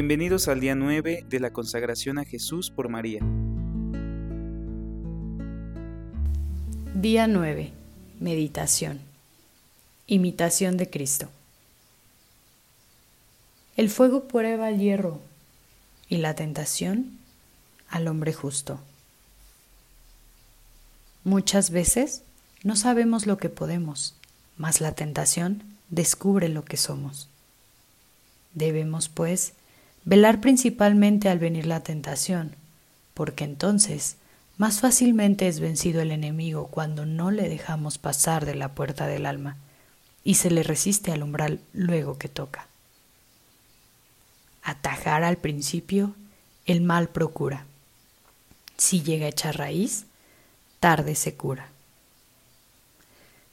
Bienvenidos al día 9 de la consagración a Jesús por María. Día 9. Meditación. Imitación de Cristo. El fuego prueba al hierro y la tentación al hombre justo. Muchas veces no sabemos lo que podemos, mas la tentación descubre lo que somos. Debemos, pues, Velar principalmente al venir la tentación, porque entonces más fácilmente es vencido el enemigo cuando no le dejamos pasar de la puerta del alma y se le resiste al umbral luego que toca. Atajar al principio, el mal procura. Si llega a echar raíz, tarde se cura.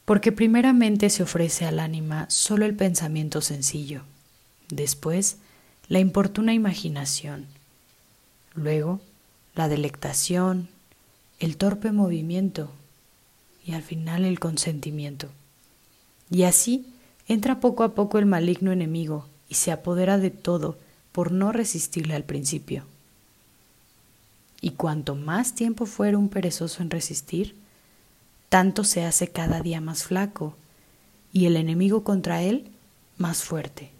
Porque primeramente se ofrece al ánima solo el pensamiento sencillo, después la importuna imaginación, luego la delectación, el torpe movimiento y al final el consentimiento. Y así entra poco a poco el maligno enemigo y se apodera de todo por no resistirle al principio. Y cuanto más tiempo fuera un perezoso en resistir, tanto se hace cada día más flaco y el enemigo contra él más fuerte.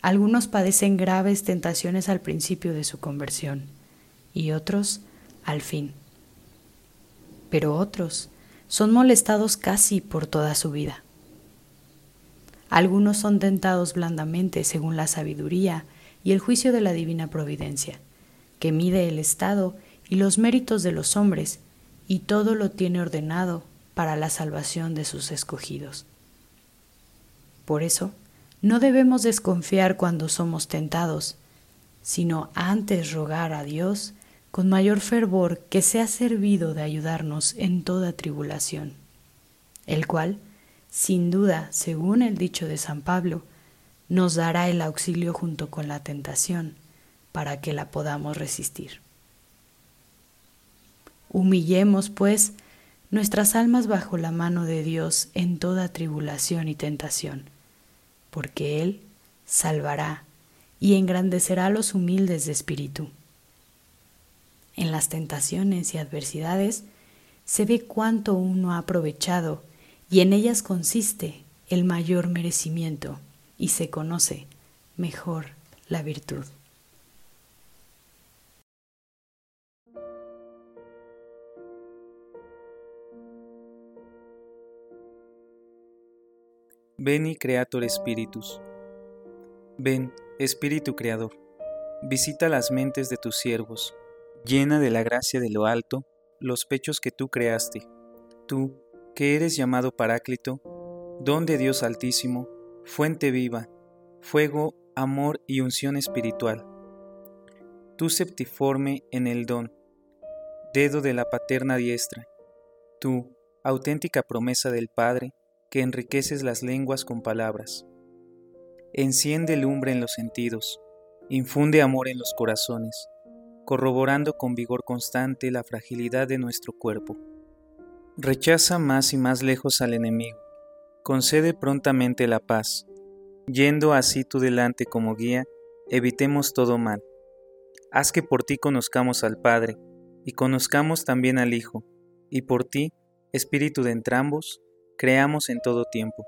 Algunos padecen graves tentaciones al principio de su conversión y otros al fin. Pero otros son molestados casi por toda su vida. Algunos son tentados blandamente según la sabiduría y el juicio de la divina providencia, que mide el estado y los méritos de los hombres y todo lo tiene ordenado para la salvación de sus escogidos. Por eso, no debemos desconfiar cuando somos tentados, sino antes rogar a Dios con mayor fervor que sea servido de ayudarnos en toda tribulación, el cual, sin duda, según el dicho de San Pablo, nos dará el auxilio junto con la tentación para que la podamos resistir. Humillemos, pues, nuestras almas bajo la mano de Dios en toda tribulación y tentación porque Él salvará y engrandecerá a los humildes de espíritu. En las tentaciones y adversidades se ve cuánto uno ha aprovechado y en ellas consiste el mayor merecimiento y se conoce mejor la virtud. Veni Creator Spiritus. Ven, Espíritu Creador, visita las mentes de tus siervos, llena de la gracia de lo alto los pechos que tú creaste, tú, que eres llamado Paráclito, don de Dios Altísimo, fuente viva, fuego, amor y unción espiritual. Tú septiforme en el don, dedo de la paterna diestra, tú, auténtica promesa del Padre, que enriqueces las lenguas con palabras. Enciende lumbre en los sentidos, infunde amor en los corazones, corroborando con vigor constante la fragilidad de nuestro cuerpo. Rechaza más y más lejos al enemigo, concede prontamente la paz, yendo así tú delante como guía, evitemos todo mal. Haz que por ti conozcamos al Padre, y conozcamos también al Hijo, y por ti, Espíritu de entrambos, creamos en todo tiempo.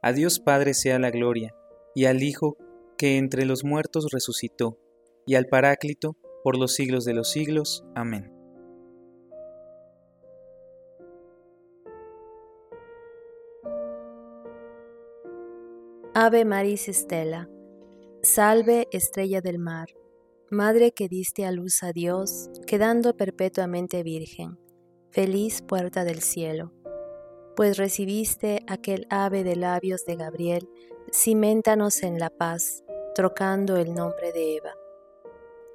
A Dios Padre sea la gloria, y al Hijo que entre los muertos resucitó, y al Paráclito por los siglos de los siglos. Amén. Ave Maris Estela, salve estrella del mar, Madre que diste a luz a Dios, quedando perpetuamente virgen, feliz puerta del cielo pues recibiste aquel ave de labios de Gabriel, ciméntanos en la paz, trocando el nombre de Eva.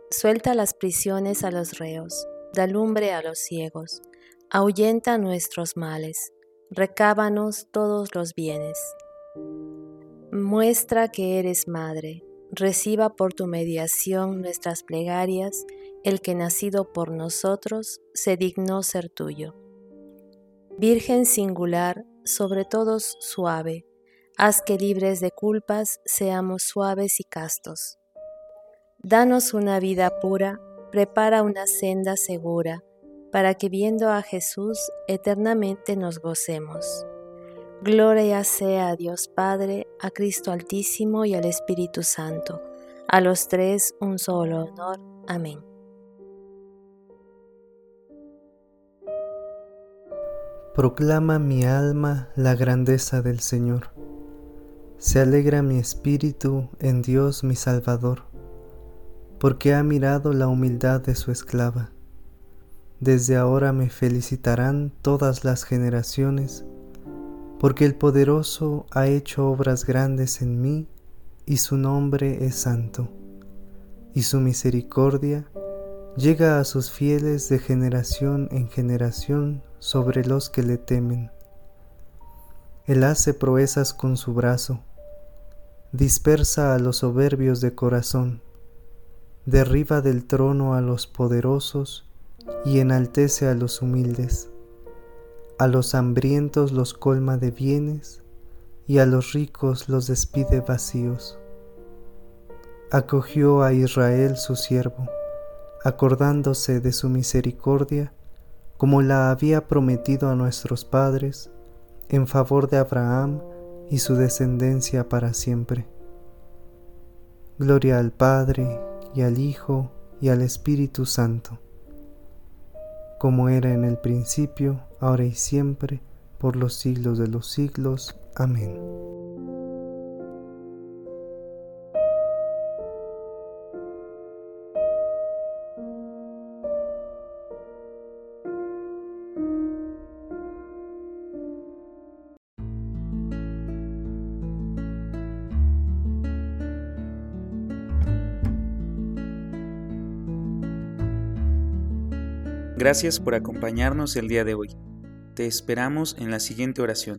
Suelta las prisiones a los reos, da lumbre a los ciegos, ahuyenta nuestros males, recábanos todos los bienes. Muestra que eres madre, reciba por tu mediación nuestras plegarias, el que nacido por nosotros se dignó ser tuyo. Virgen singular, sobre todos suave, Haz que libres de culpas seamos suaves y castos. Danos una vida pura, prepara una senda segura, para que viendo a Jesús eternamente nos gocemos. Gloria sea a Dios Padre, a Cristo Altísimo y al Espíritu Santo, a los tres un solo honor. Amén. Proclama mi alma la grandeza del Señor. Se alegra mi espíritu en Dios mi Salvador, porque ha mirado la humildad de su esclava. Desde ahora me felicitarán todas las generaciones, porque el poderoso ha hecho obras grandes en mí, y su nombre es santo, y su misericordia llega a sus fieles de generación en generación sobre los que le temen. Él hace proezas con su brazo, dispersa a los soberbios de corazón, derriba del trono a los poderosos y enaltece a los humildes. A los hambrientos los colma de bienes y a los ricos los despide vacíos. Acogió a Israel su siervo acordándose de su misericordia, como la había prometido a nuestros padres, en favor de Abraham y su descendencia para siempre. Gloria al Padre, y al Hijo, y al Espíritu Santo, como era en el principio, ahora y siempre, por los siglos de los siglos. Amén. Gracias por acompañarnos el día de hoy. Te esperamos en la siguiente oración.